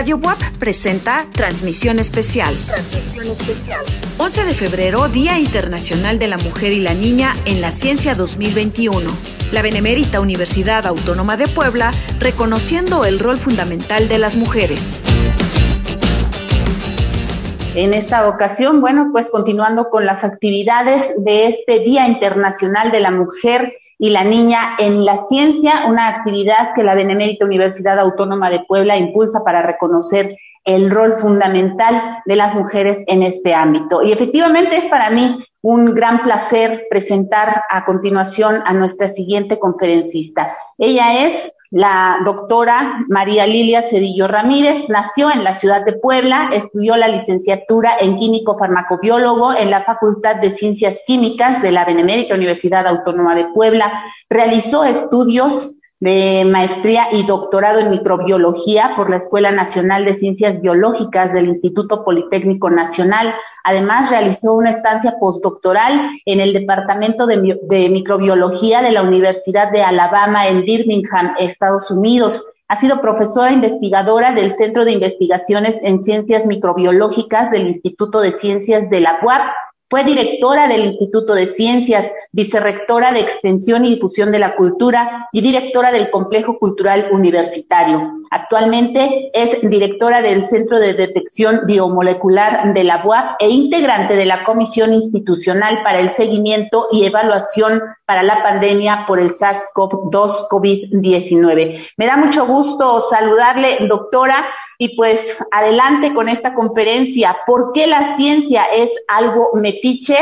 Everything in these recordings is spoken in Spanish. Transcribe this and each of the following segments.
Radio WAP presenta Transmisión Especial. Transmisión Especial. 11 de febrero, Día Internacional de la Mujer y la Niña en la Ciencia 2021. La Benemérita Universidad Autónoma de Puebla reconociendo el rol fundamental de las mujeres. En esta ocasión, bueno, pues continuando con las actividades de este Día Internacional de la Mujer y la Niña en la Ciencia, una actividad que la Benemérita Universidad Autónoma de Puebla impulsa para reconocer el rol fundamental de las mujeres en este ámbito. Y efectivamente es para mí un gran placer presentar a continuación a nuestra siguiente conferencista. Ella es la doctora María Lilia Cedillo Ramírez nació en la ciudad de Puebla, estudió la licenciatura en químico farmacobiólogo en la Facultad de Ciencias Químicas de la Benemérita Universidad Autónoma de Puebla, realizó estudios de maestría y doctorado en microbiología por la Escuela Nacional de Ciencias Biológicas del Instituto Politécnico Nacional. Además, realizó una estancia postdoctoral en el Departamento de, Microbiología de la Universidad de Alabama en Birmingham, Estados Unidos. Ha sido profesora investigadora del Centro de Investigaciones en Ciencias Microbiológicas del Instituto de Ciencias de la UAP fue directora del Instituto de Ciencias, vicerrectora de Extensión y Difusión de la Cultura y directora del Complejo Cultural Universitario. Actualmente es directora del Centro de Detección Biomolecular de la UAP e integrante de la Comisión Institucional para el Seguimiento y Evaluación para la Pandemia por el SARS-CoV-2 COVID-19. Me da mucho gusto saludarle, doctora. Y pues adelante con esta conferencia. ¿Por qué la ciencia es algo metiche?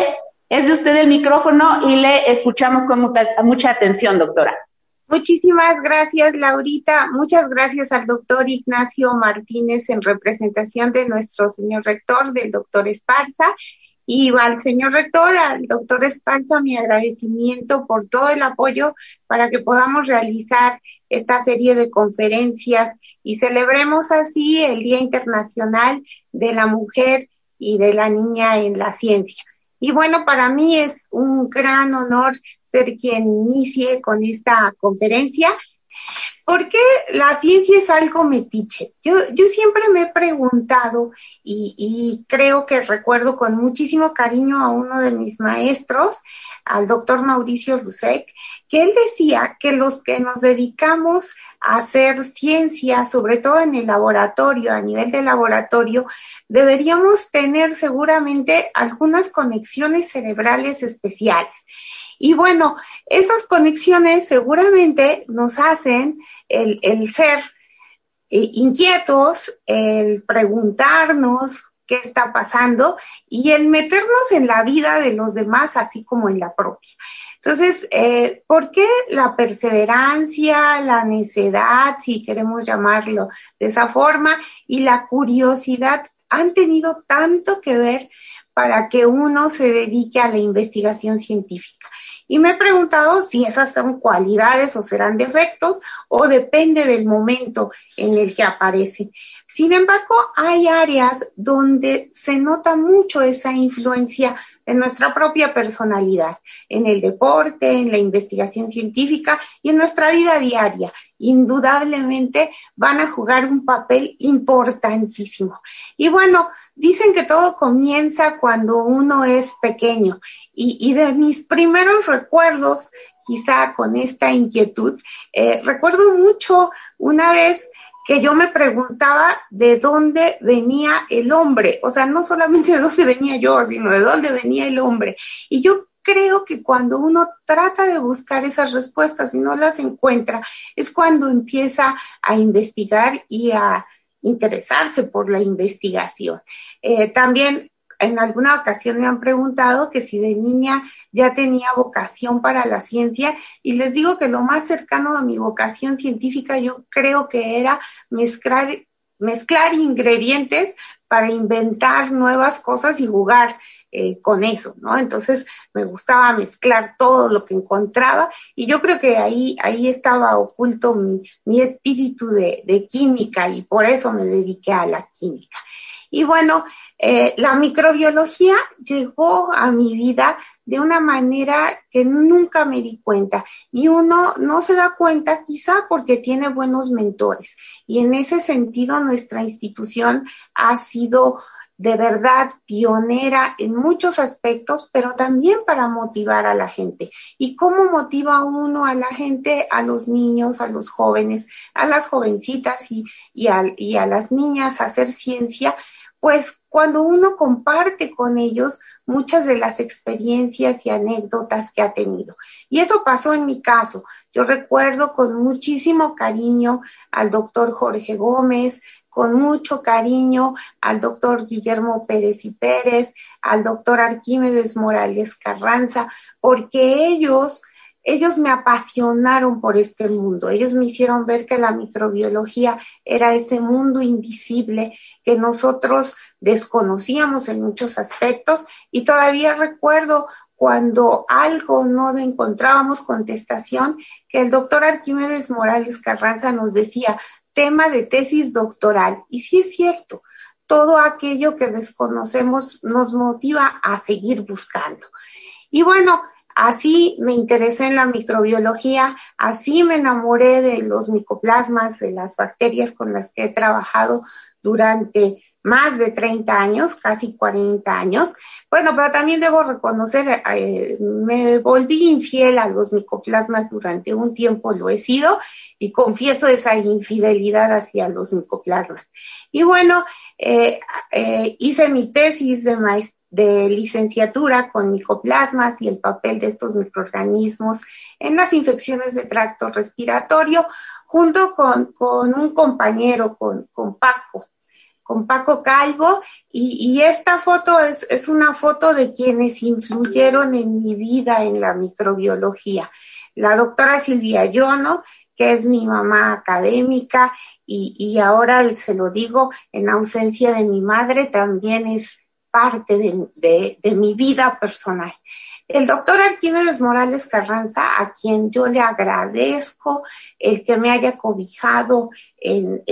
Es de usted el micrófono y le escuchamos con mucha, atención, doctora. Muchísimas gracias, Laurita. Muchas gracias al doctor Ignacio Martínez en representación de nuestro señor rector, del doctor Esparza. Y al señor rector, al doctor Esparza, mi agradecimiento por todo el apoyo para que podamos realizar esta serie de conferencias y celebremos así el Día Internacional de la Mujer y de la Niña en la Ciencia. Y bueno, para mí es un gran honor ser quien inicie con esta conferencia. ¿Por qué la ciencia es algo metiche? Yo, yo siempre me he preguntado y, y creo que recuerdo con muchísimo cariño a uno de mis maestros, al doctor Mauricio Rusek, que él decía que los que nos dedicamos a hacer ciencia, sobre todo en el laboratorio, a nivel de laboratorio, deberíamos tener seguramente algunas conexiones cerebrales especiales. Y bueno, esas conexiones seguramente nos hacen el, ser eh, inquietos, el preguntarnos qué está pasando y el meternos en la vida de los demás, así como en la propia. Entonces, eh, ¿por qué la perseverancia, la necedad, si queremos llamarlo de esa forma, y la curiosidad han tenido tanto que ver para que uno se dedique a la investigación científica? Y me he preguntado si esas son cualidades o serán defectos o depende del momento en el que aparecen. Sin embargo, hay áreas donde se nota mucho esa influencia de nuestra propia personalidad, en el deporte, en la investigación científica y en nuestra vida diaria. Indudablemente van a jugar un papel importantísimo. Y bueno, Dicen que todo comienza cuando uno es pequeño y, de mis primeros recuerdos, quizá con esta inquietud, eh, recuerdo mucho una vez que yo me preguntaba de dónde venía el hombre, o sea, no solamente de dónde venía yo, sino de dónde venía el hombre. Y yo creo que cuando uno trata de buscar esas respuestas y no las encuentra, es cuando empieza a investigar y a interesarse por la investigación. Eh, también en alguna ocasión me han preguntado que si de niña ya tenía vocación para la ciencia y les digo que lo más cercano a mi vocación científica yo creo que era mezclar, mezclar ingredientes para inventar nuevas cosas y jugar eh, con eso, ¿no? Entonces me gustaba mezclar todo lo que encontraba y yo creo que ahí, ahí estaba oculto mi, mi espíritu de, de química y por eso me dediqué a la química. Y bueno, eh, la microbiología llegó a mi vida de una manera que nunca me di cuenta. Y uno no se da cuenta quizá porque tiene buenos mentores. Y en ese sentido, nuestra institución ha sido de verdad pionera en muchos aspectos, pero también para motivar a la gente. ¿Y cómo motiva uno a la gente, a los niños, a los jóvenes, a las jovencitas y, y, a, y a las niñas a hacer ciencia? Pues cuando uno comparte con ellos muchas de las experiencias y anécdotas que ha tenido. Y eso pasó en mi caso. Yo recuerdo con muchísimo cariño al doctor Jorge Gómez, con mucho cariño al doctor Guillermo Pérez y Pérez, al doctor Arquímedes Morales Carranza, porque ellos, ellos me apasionaron por este mundo. Ellos me hicieron ver que la microbiología era ese mundo invisible que nosotros desconocíamos en muchos aspectos y todavía recuerdo cuando algo no encontrábamos contestación, que el doctor Arquímedes Morales Carranza nos decía, tema de tesis doctoral. Y sí es cierto, todo aquello que desconocemos nos motiva a seguir buscando. Y bueno, así me interesé en la microbiología, así me enamoré de los micoplasmas, de las bacterias con las que he trabajado durante más de 30 años, casi 40 años. Bueno, pero también debo reconocer, eh, me volví infiel a los micoplasmas durante un tiempo, lo he sido, y confieso esa infidelidad hacia los micoplasmas. Y bueno, eh, eh, hice mi tesis de, de licenciatura con micoplasmas y el papel de estos microorganismos en las infecciones de tracto respiratorio, junto con, con un compañero, con, con Paco con Paco Calvo y, esta foto es, es, una foto de quienes influyeron en mi vida en la microbiología. La doctora Silvia Yono, que es mi mamá académica y, y ahora se lo digo en ausencia de mi madre, también es parte de, de, de mi vida personal. El doctor Arquímedes Morales Carranza, a quien yo le agradezco el que me haya cobijado en,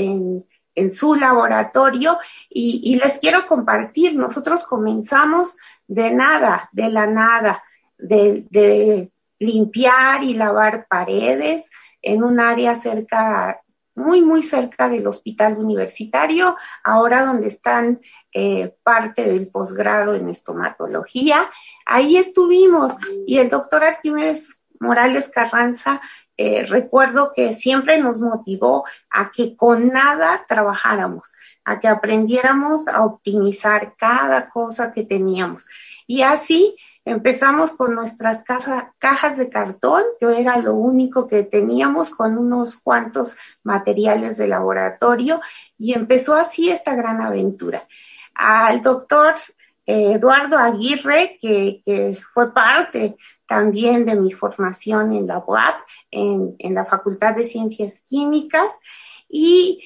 en su laboratorio y, les quiero compartir, nosotros comenzamos de nada, de la nada, de, limpiar y lavar paredes en un área cerca, muy, muy cerca del hospital universitario, ahora donde están eh, parte del posgrado en estomatología. Ahí estuvimos y el doctor Arquímedes Morales Carranza eh, recuerdo que siempre nos motivó a que con nada trabajáramos, a que aprendiéramos a optimizar cada cosa que teníamos. Y así empezamos con nuestras cajas de cartón, que era lo único que teníamos, con unos cuantos materiales de laboratorio, y empezó así esta gran aventura. Al doctor eh, Eduardo Aguirre, que, fue parte también de mi formación en la UAP, en, la Facultad de Ciencias Químicas, y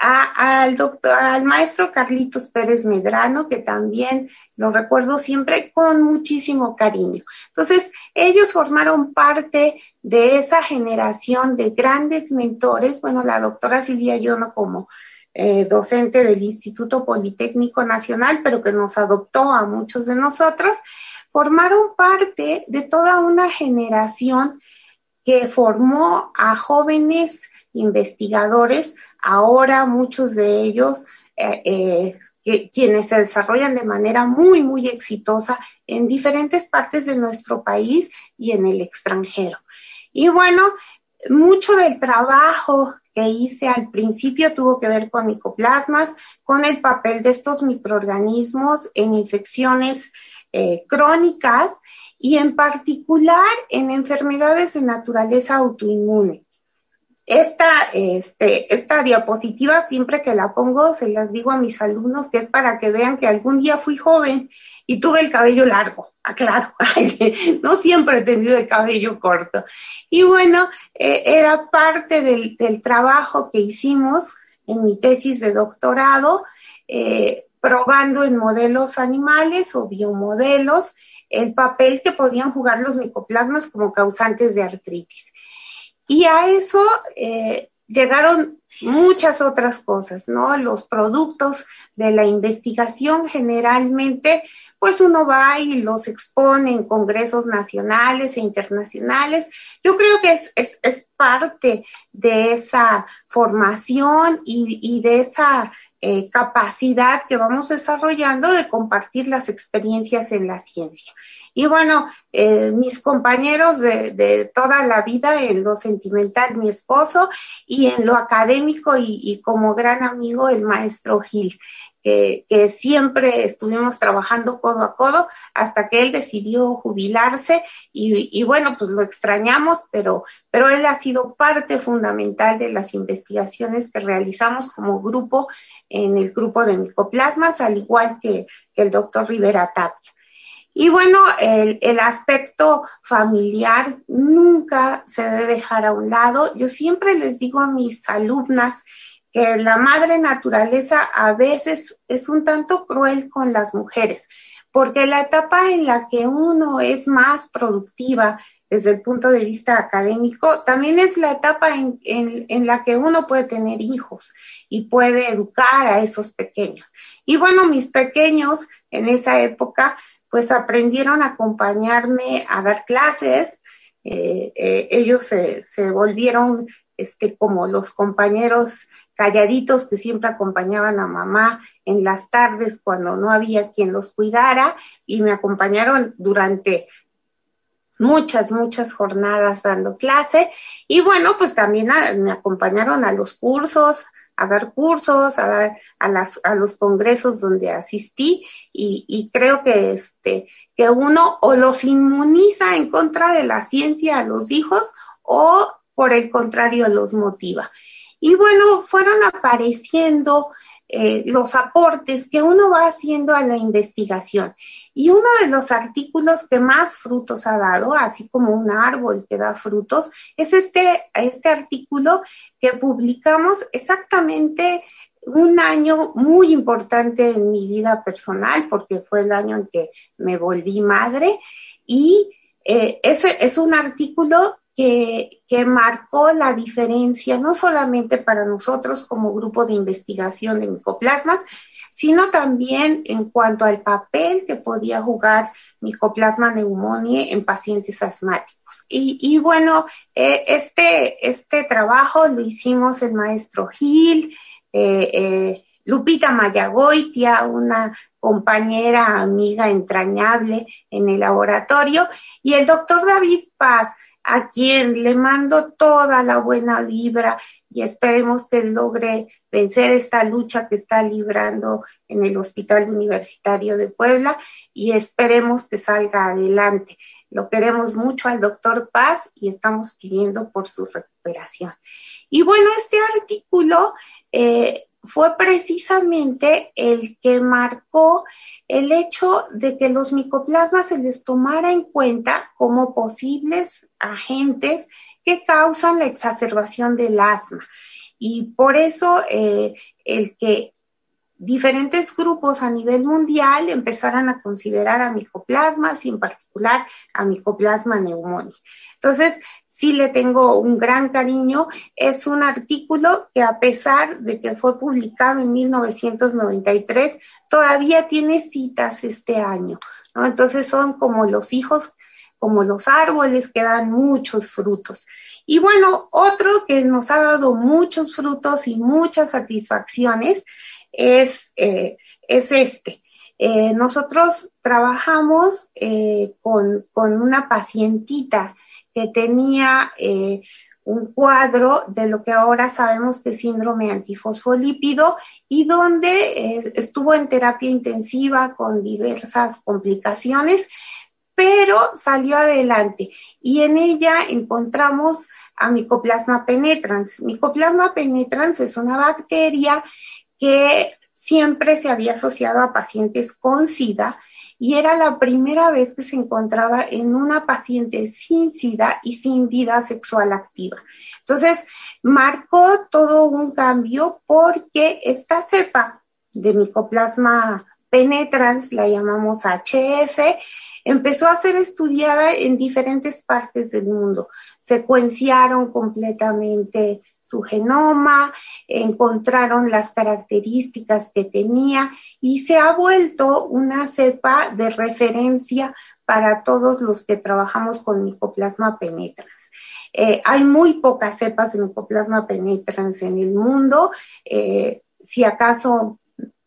al doctor, al maestro Carlitos Pérez Medrano, que también lo recuerdo siempre con muchísimo cariño. Entonces, ellos formaron parte de esa generación de grandes mentores, bueno, la doctora Silvia Yono como eh, docente del Instituto Politécnico Nacional, pero que nos adoptó a muchos de nosotros, formaron parte de toda una generación que formó a jóvenes investigadores, ahora muchos de ellos eh, eh, quienes se desarrollan de manera muy, muy exitosa en diferentes partes de nuestro país y en el extranjero. Y bueno, mucho del trabajo que hice al principio tuvo que ver con micoplasmas, con el papel de estos microorganismos en infecciones eh, crónicas y en particular en enfermedades de naturaleza autoinmune. Esta, este, esta diapositiva, siempre que la pongo, se las digo a mis alumnos que es para que vean que algún día fui joven y tuve el cabello largo, aclaro, no siempre he tenido el cabello corto. Y bueno, eh, era parte del, trabajo que hicimos en mi tesis de doctorado. Eh, probando en modelos animales o biomodelos el papel que podían jugar los micoplasmas como causantes de artritis. Y a eso, eh, llegaron muchas otras cosas, ¿no? Los productos de la investigación generalmente, pues uno va y los expone en congresos nacionales e internacionales. Yo creo que es, es, parte de esa formación y, y de esa eh, capacidad que vamos desarrollando de compartir las experiencias en la ciencia. Y bueno, eh, mis compañeros de, toda la vida, en lo sentimental, mi esposo, y en lo académico y como gran amigo, el maestro Gil que, siempre estuvimos trabajando codo a codo hasta que él decidió jubilarse y, bueno, pues lo extrañamos, pero, pero él ha sido parte fundamental de las investigaciones que realizamos como grupo en el grupo de micoplasmas, al igual que, el doctor Rivera Tapia. Y bueno, el, el, aspecto familiar nunca se debe dejar a un lado. Yo siempre les digo a mis alumnas que la madre naturaleza a veces es un tanto cruel con las mujeres, porque la etapa en la que uno es más productiva desde el punto de vista académico, también es la etapa en, en, la que uno puede tener hijos y puede educar a esos pequeños. Y bueno, mis pequeños en esa época, pues aprendieron a acompañarme a dar clases, eh, eh, ellos se, se, volvieron este, como los compañeros calladitos que siempre acompañaban a mamá en las tardes cuando no había quien los cuidara y me acompañaron durante muchas, muchas jornadas dando clase. Y bueno, pues también me acompañaron a los cursos, a dar cursos, a dar a, las, a los congresos donde asistí y, y creo que este que uno o los inmuniza en contra de la ciencia a los hijos o por el contrario los motiva. Y bueno, fueron apareciendo eh, los aportes que uno va haciendo a la investigación. Y uno de los artículos que más frutos ha dado, así como un árbol que da frutos, es este, este artículo que publicamos exactamente un año muy importante en mi vida personal, porque fue el año en que me volví madre. Y eh, ese es un artículo que, marcó la diferencia, no solamente para nosotros como grupo de investigación de micoplasmas, sino también en cuanto al papel que podía jugar micoplasma neumonía en pacientes asmáticos. Y, bueno, eh, este, este trabajo lo hicimos el maestro Gil, eh, eh, Lupita Mayagoitia, una compañera, amiga entrañable en el laboratorio, y el doctor David Paz, a quien le mando toda la buena vibra y esperemos que logre vencer esta lucha que está librando en el Hospital Universitario de Puebla y esperemos que salga adelante. Lo queremos mucho al doctor Paz y estamos pidiendo por su recuperación. Y bueno, este artículo eh, fue precisamente el que marcó el hecho de que los micoplasmas se les tomara en cuenta como posibles agentes que causan la exacerbación del asma. Y por eso eh, el que diferentes grupos a nivel mundial empezaran a considerar a micoplasmas y en particular a micoplasma pneumoniae. Entonces, sí le tengo un gran cariño. Es un artículo que a pesar de que fue publicado en 1993, todavía tiene citas este año. Entonces son como los hijos, como los árboles que dan muchos frutos. Y bueno, otro que nos ha dado muchos frutos y muchas satisfacciones es, eh, es este. Eh, nosotros trabajamos eh, con, con, una pacientita que tenía un cuadro de lo que ahora sabemos que es síndrome antifosfolípido y donde estuvo en terapia intensiva con diversas complicaciones, pero salió adelante y en ella encontramos a Mycoplasma penetrans. Mycoplasma penetrans es una bacteria que siempre se había asociado a pacientes con SIDA y era la primera vez que se encontraba en una paciente sin SIDA y sin vida sexual activa. Entonces, marcó todo un cambio porque esta cepa de micoplasma penetrans, la llamamos HF, empezó a ser estudiada en diferentes partes del mundo. Secuenciaron completamente su genoma, encontraron las características que tenía y se ha vuelto una cepa de referencia para todos los que trabajamos con Mycoplasma penetrans. Eh, hay muy pocas cepas de Mycoplasma penetrans en el mundo, eh, si acaso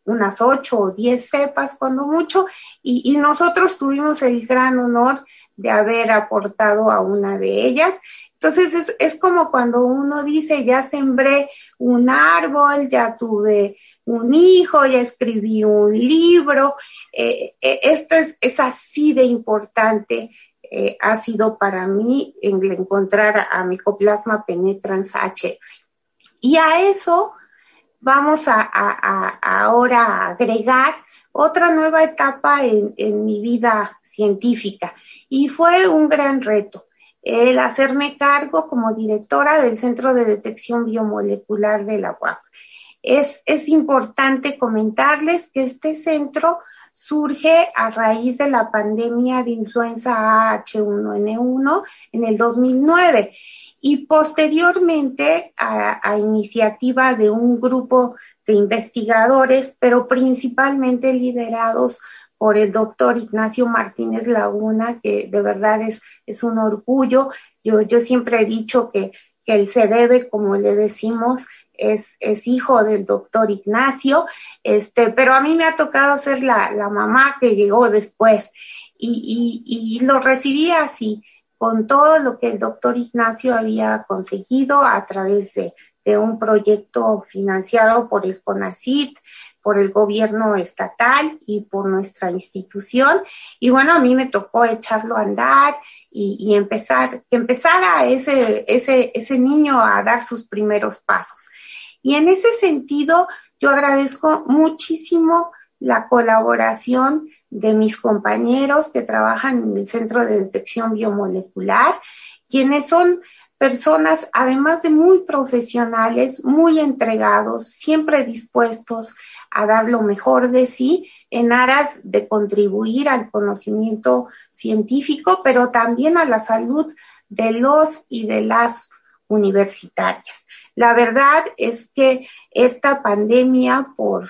unas ocho o diez cepas cuando mucho, y, nosotros tuvimos el gran honor de haber aportado a una de ellas. Entonces es, como cuando uno dice, ya sembré un árbol, ya tuve un hijo, ya escribí un libro. Eh, eh, esto es, así de importante, eh, ha sido para mí encontrar a Mycoplasma penetrans HF. Y a eso vamos a, ahora agregar otra nueva etapa en, mi vida científica y fue un gran reto el hacerme cargo como directora del Centro de Detección Biomolecular de la UAP. Es, es importante comentarles que este centro surge a raíz de la pandemia de influenza H1N1 en el 2009 y posteriormente a, iniciativa de un grupo de investigadores, pero principalmente liderados por el doctor Ignacio Martínez Laguna, que de verdad es, es un orgullo. Yo, yo siempre he dicho que, que el CEDEBE, como le decimos, es, es, hijo del doctor Ignacio, este, pero a mí me ha tocado ser la, la mamá que llegó después. Y, y, y lo recibí así con todo lo que el doctor Ignacio había conseguido a través de, un proyecto financiado por el CONACIT, por el gobierno estatal y por nuestra institución. Y bueno, a mí me tocó echarlo a andar y, empezar, que empezara ese, ese, ese niño a dar sus primeros pasos. Y en ese sentido, yo agradezco muchísimo la colaboración de mis compañeros que trabajan en el Centro de Detección Biomolecular, quienes son personas, además de muy profesionales, muy entregados, siempre dispuestos a dar lo mejor de sí en aras de contribuir al conocimiento científico, pero también a la salud de los y de las universitarias. La verdad es que esta pandemia por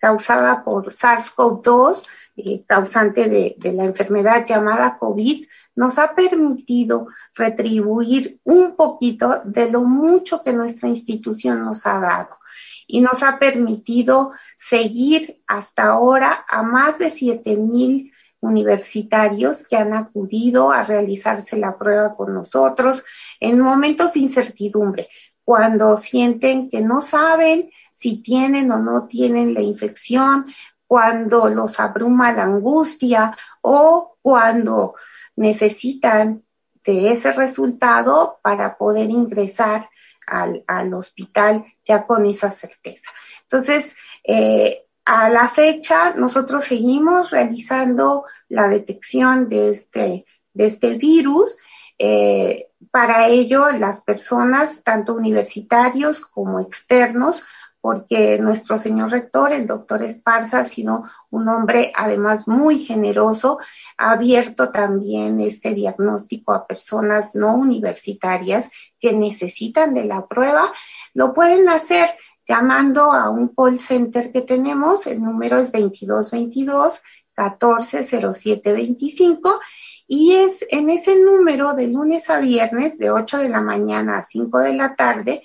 causada por SARS-CoV-2, eh, causante de, de, la enfermedad llamada COVID, nos ha permitido retribuir un poquito de lo mucho que nuestra institución nos ha dado. Y nos ha permitido seguir hasta ahora a más de 7 mil universitarios que han acudido a realizarse la prueba con nosotros en momentos de incertidumbre, cuando sienten que no saben si tienen o no tienen la infección, cuando los abruma la angustia o cuando necesitan de ese resultado para poder ingresar al, hospital ya con esa certeza. Entonces, eh, a la fecha, nosotros seguimos realizando la detección de este, de este virus. Eh, para ello, las personas, tanto universitarios como externos, porque nuestro señor rector, el doctor Esparza, ha sido un hombre además muy generoso, ha abierto también este diagnóstico a personas no universitarias que necesitan de la prueba. Lo pueden hacer llamando a un call center que tenemos, el número es 2222 140725 y es en ese número de lunes a viernes de 8 de la mañana a 5 de la tarde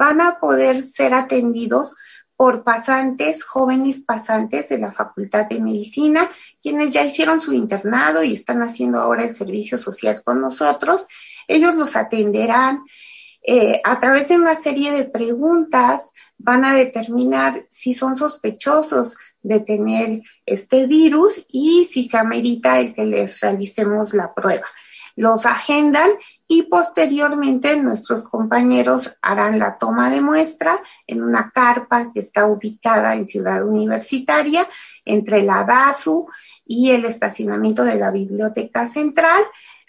van a poder ser atendidos por pasantes, jóvenes pasantes de la Facultad de Medicina, quienes ya hicieron su internado y están haciendo ahora el servicio social con nosotros. Ellos los atenderán eh, a través de una serie de preguntas, van a determinar si son sospechosos de tener este virus y si se amerita el que les realicemos la prueba. Los agendan y posteriormente nuestros compañeros harán la toma de muestra en una carpa que está ubicada en Ciudad Universitaria entre la DASU y el estacionamiento de la Biblioteca Central.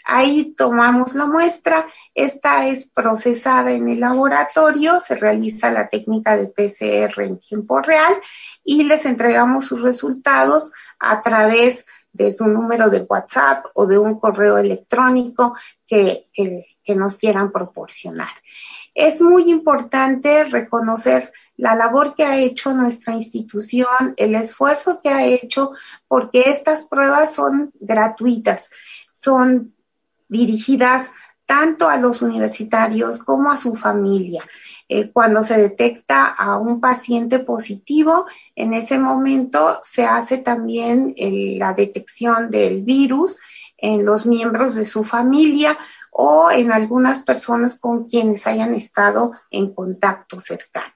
Ahí tomamos la muestra, esta es procesada en el laboratorio, se realiza la técnica de PCR en tiempo real y les entregamos sus resultados a través de su número de WhatsApp o de un correo electrónico que, que nos quieran proporcionar. Es muy importante reconocer la labor que ha hecho nuestra institución, el esfuerzo que ha hecho, porque estas pruebas son gratuitas, son dirigidas tanto a los universitarios como a su familia. Eh, cuando se detecta a un paciente positivo, en ese momento se hace también la detección del virus en los miembros de su familia o en algunas personas con quienes hayan estado en contacto cercano.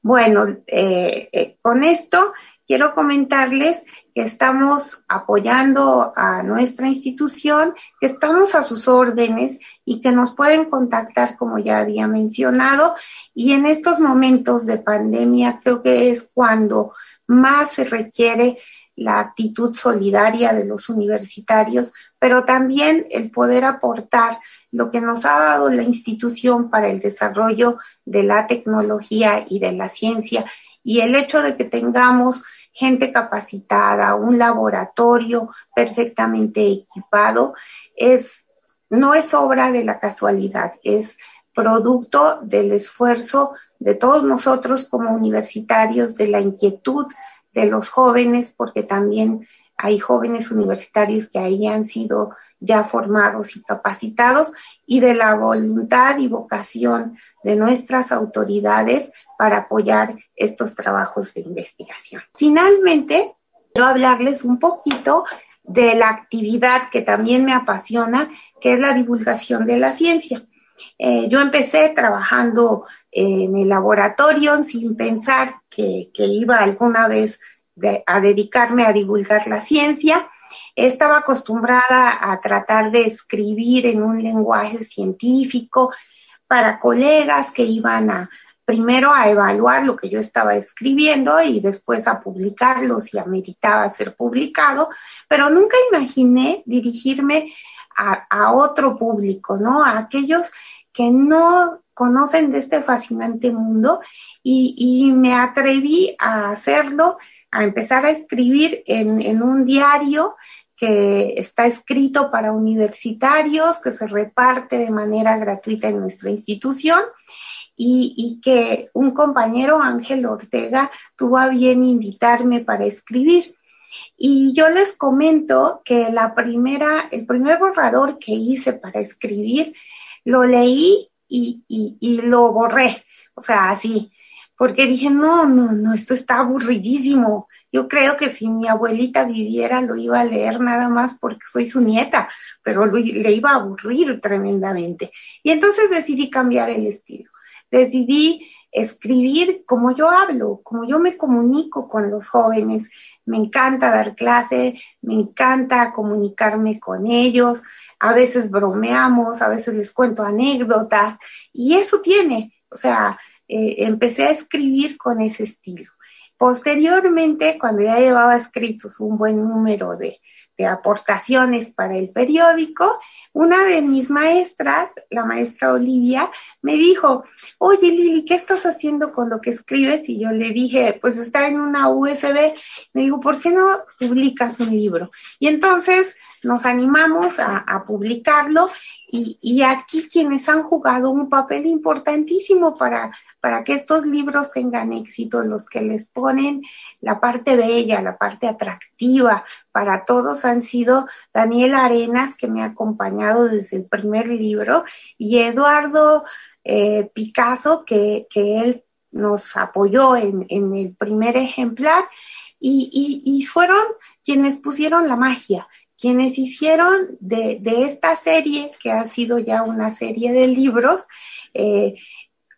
Bueno, eh, eh, con esto quiero comentarles que estamos apoyando a nuestra institución, que estamos a sus órdenes y que nos pueden contactar, como ya había mencionado. Y en estos momentos de pandemia creo que es cuando más se requiere la actitud solidaria de los universitarios, pero también el poder aportar lo que nos ha dado la institución para el desarrollo de la tecnología y de la ciencia y el hecho de que tengamos gente capacitada, un laboratorio perfectamente equipado, es, no es obra de la casualidad, es producto del esfuerzo de todos nosotros como universitarios, de la inquietud de los jóvenes, porque también hay jóvenes universitarios que ahí han sido ya formados y capacitados y de la voluntad y vocación de nuestras autoridades para apoyar estos trabajos de investigación. Finalmente, quiero hablarles un poquito de la actividad que también me apasiona, que es la divulgación de la ciencia. Eh, yo empecé trabajando en el laboratorio sin pensar que, iba alguna vez a dedicarme a divulgar la ciencia. Estaba acostumbrada a tratar de escribir en un lenguaje científico para colegas que iban a, primero a evaluar lo que yo estaba escribiendo y después a publicarlo si ameritaba ser publicado, pero nunca imaginé dirigirme a, otro público, ¿no? A aquellos que no conocen de este fascinante mundo y, y me atreví a hacerlo a empezar a escribir en, un diario que está escrito para universitarios, que se reparte de manera gratuita en nuestra institución y, y, que un compañero, Ángel Ortega, tuvo a bien invitarme para escribir. Y yo les comento que la primera, el primer borrador que hice para escribir, lo leí y, y, y lo borré. O sea, así, porque dije, no, no, no, esto está aburridísimo. Yo creo que si mi abuelita viviera lo iba a leer nada más porque soy su nieta, pero le iba a aburrir tremendamente. Y entonces decidí cambiar el estilo. Decidí escribir como yo hablo, como yo me comunico con los jóvenes. Me encanta dar clase, me encanta comunicarme con ellos. A veces bromeamos, a veces les cuento anécdotas y eso tiene, o sea, eh, empecé a escribir con ese estilo. Posteriormente, cuando ya llevaba escritos un buen número de, aportaciones para el periódico, una de mis maestras, la maestra Olivia, me dijo, oye Lili, ¿qué estás haciendo con lo que escribes? Y yo le dije, pues está en una USB. Me dijo, ¿por qué no publicas un libro? Y entonces nos animamos a, a publicarlo y, aquí quienes han jugado un papel importantísimo para, para que estos libros tengan éxito, los que les ponen la parte bella, la parte atractiva para todos han sido Daniel Arenas, que me ha acompañado desde el primer libro, y Eduardo eh, Picasso, que, él nos apoyó en, el primer ejemplar, y, y fueron quienes pusieron la magia quienes hicieron de, esta serie, que ha sido ya una serie de libros, eh,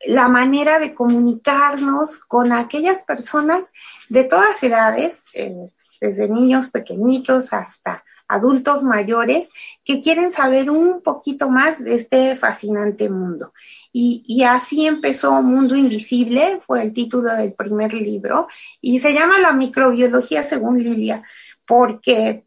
la manera de comunicarnos con aquellas personas de todas edades, eh, desde niños pequeñitos hasta adultos mayores, que quieren saber un poquito más de este fascinante mundo. Y, y, así empezó Mundo Invisible, fue el título del primer libro, y se llama La microbiología según Lilia, porque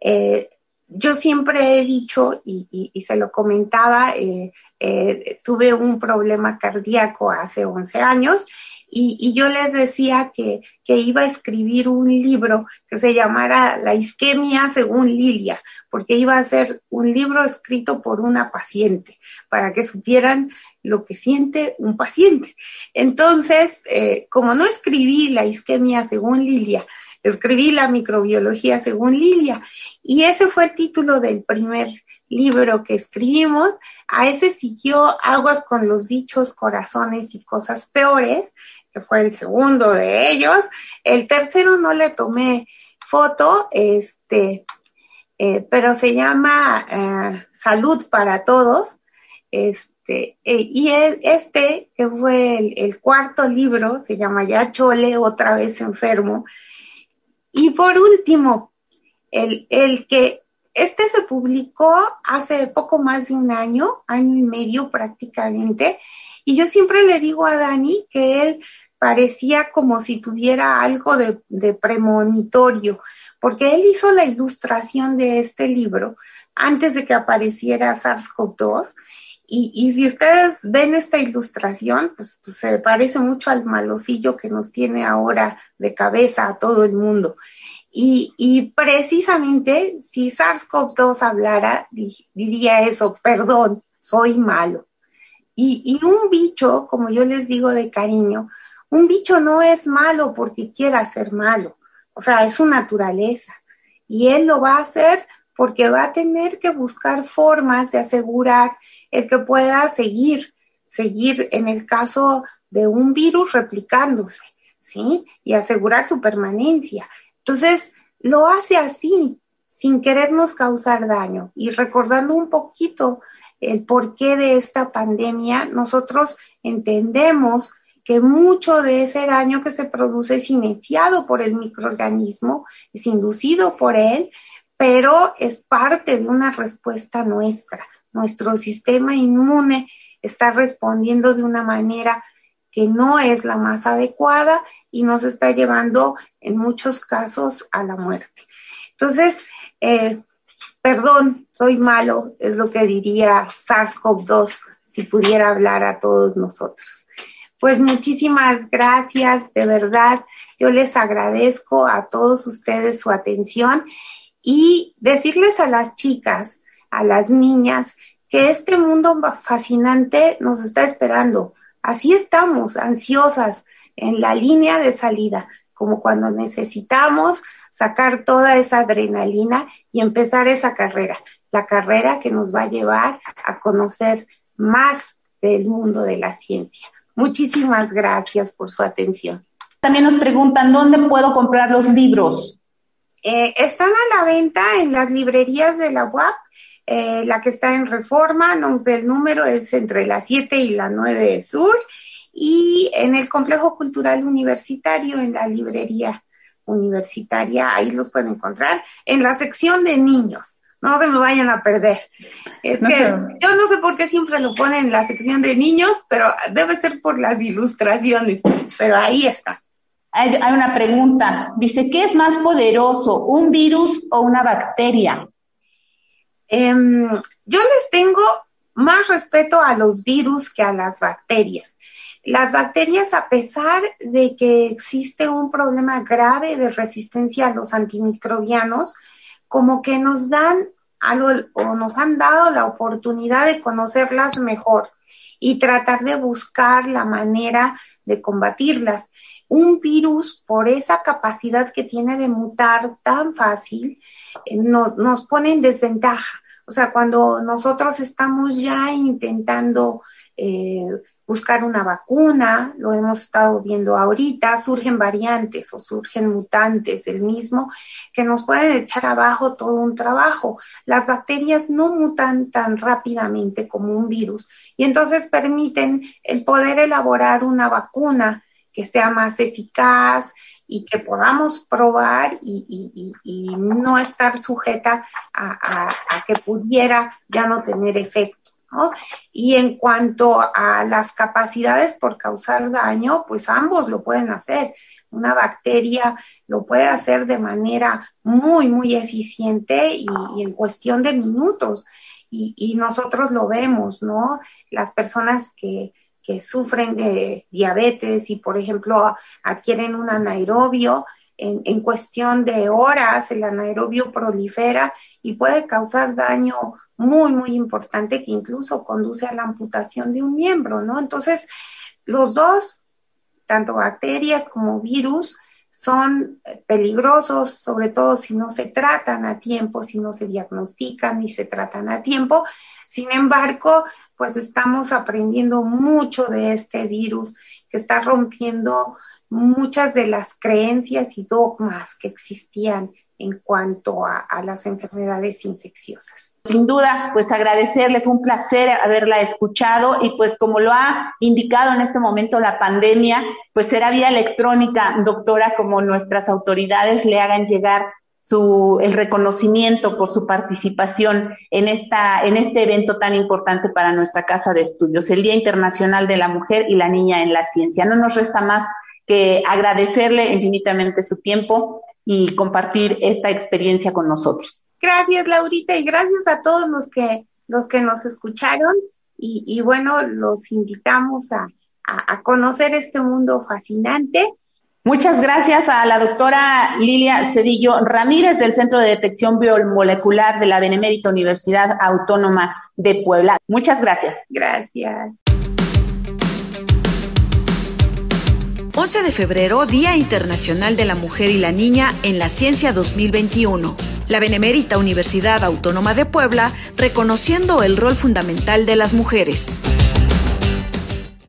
eh, yo siempre he dicho, y, se lo comentaba, eh, eh, tuve un problema cardíaco hace 11 años y, yo les decía que, que, iba a escribir un libro que se llamara La isquemia según Lilia, porque iba a ser un libro escrito por una paciente, para que supieran lo que siente un paciente. Entonces, como no escribí la isquemia según Lilia, escribí la microbiología según Lilia, y ese fue el título del primer libro que escribimos. A ese siguió Aguas con los bichos, corazones y cosas peores, que fue el segundo de ellos. El tercero no le tomé foto, este, eh, pero se llama eh, Salud para Todos. Este, eh, y este, que fue el, el, cuarto libro, se llama Ya Chole, otra vez enfermo. Y por último, el, el que este se publicó hace poco más de un año, año y medio prácticamente, y yo siempre le digo a Dani que él parecía como si tuviera algo de, premonitorio, porque él hizo la ilustración de este libro antes de que apareciera SARS-CoV-2. Y, si ustedes ven esta ilustración, pues, pues, se parece mucho al malocillo que nos tiene ahora de cabeza a todo el mundo. Y, precisamente si SARS-CoV-2 hablara, diría eso, perdón, soy malo. Y, y, un bicho, como yo les digo de cariño, un bicho no es malo porque quiera ser malo, o sea, es su naturaleza. Y él lo va a hacer porque va a tener que buscar formas de asegurar el que pueda seguir, seguir en el caso de un virus replicándose, ¿sí? Y asegurar su permanencia. Entonces, lo hace así, sin querernos causar daño. Y recordando un poquito el porqué de esta pandemia, nosotros entendemos que mucho de ese daño que se produce es iniciado por el microorganismo, es inducido por él, pero es parte de una respuesta nuestra. Nuestro sistema inmune está respondiendo de una manera que no es la más adecuada y nos está llevando en muchos casos a la muerte. Entonces, eh, perdón, soy malo, es lo que diría SARS-CoV-2 si pudiera hablar a todos nosotros. Pues muchísimas gracias, de verdad. Yo les agradezco a todos ustedes su atención y decirles a las chicas, a las niñas, que este mundo fascinante nos está esperando. Así estamos, ansiosas, en la línea de salida, como cuando necesitamos sacar toda esa adrenalina y empezar esa carrera, la carrera que nos va a llevar a conocer más del mundo de la ciencia. Muchísimas gracias por su atención. También nos preguntan, ¿dónde puedo comprar los libros? Eh, están a la venta en las librerías de la UAP eh, la que está en reforma, nos, el número es entre las 7 y las 9 de sur, y en el complejo cultural universitario, en la librería universitaria, ahí los pueden encontrar, en la sección de niños. No se me vayan a perder. Es que yo no sé por qué siempre lo ponen en la sección de niños, pero debe ser por las ilustraciones, pero ahí está. Hay, una pregunta. Dice, ¿qué es más poderoso, un virus o una bacteria? Em, yo les tengo más respeto a los virus que a las bacterias. Las bacterias, a pesar de que existe un problema grave de resistencia a los antimicrobianos, como que nos dan o nos han dado la oportunidad de conocerlas mejor y tratar de buscar la manera de combatirlas. Un virus, por esa capacidad que tiene de mutar tan fácil, eh, nos pone en desventaja. O sea, cuando nosotros estamos ya intentando eh, buscar una vacuna, lo hemos estado viendo ahorita, surgen variantes o surgen mutantes del mismo que nos pueden echar abajo todo un trabajo. Las bacterias no mutan tan rápidamente como un virus y entonces permiten el poder elaborar una vacuna que sea más eficaz y que podamos probar y, no estar sujeta a, que pudiera ya no tener efecto. Y en cuanto a las capacidades por causar daño, pues ambos lo pueden hacer. Una bacteria lo puede hacer de manera muy, muy eficiente y, en cuestión de minutos. Y, y, nosotros lo vemos, ¿no? Las personas que que sufren de diabetes y, por ejemplo, adquieren un anaerobio, en, en, cuestión de horas el anaerobio prolifera y puede causar daño muy, muy importante que incluso conduce a la amputación de un miembro, ¿no? Entonces, los dos, tanto bacterias como virus, son peligrosos, sobre todo si no se tratan a tiempo, si no se diagnostican y se tratan a tiempo. Sin embargo, pues estamos aprendiendo mucho de este virus que está rompiendo muchas de las creencias y dogmas que existían en cuanto a, las enfermedades infecciosas. Sin duda, pues agradecerle, fue un placer haberla escuchado y pues como lo ha indicado en este momento la pandemia, pues será vía electrónica, doctora, como nuestras autoridades le hagan llegar su, el reconocimiento por su participación en, esta, en este evento tan importante para nuestra Casa de Estudios, el Día Internacional de la Mujer y la Niña en la Ciencia. No nos resta más que agradecerle infinitamente su tiempo y compartir esta experiencia con nosotros. Gracias, Laurita, y gracias a todos los que, los que nos escucharon. Y, bueno, los invitamos a, a, conocer este mundo fascinante. Muchas gracias a la doctora Lilia Cedillo Ramírez del Centro de Detección Biomolecular de la Benemérita Universidad Autónoma de Puebla. Muchas gracias. Gracias. 11 de febrero, Día Internacional de la Mujer y la Niña en la Ciencia 2021. La Benemérita Universidad Autónoma de Puebla reconociendo el rol fundamental de las mujeres.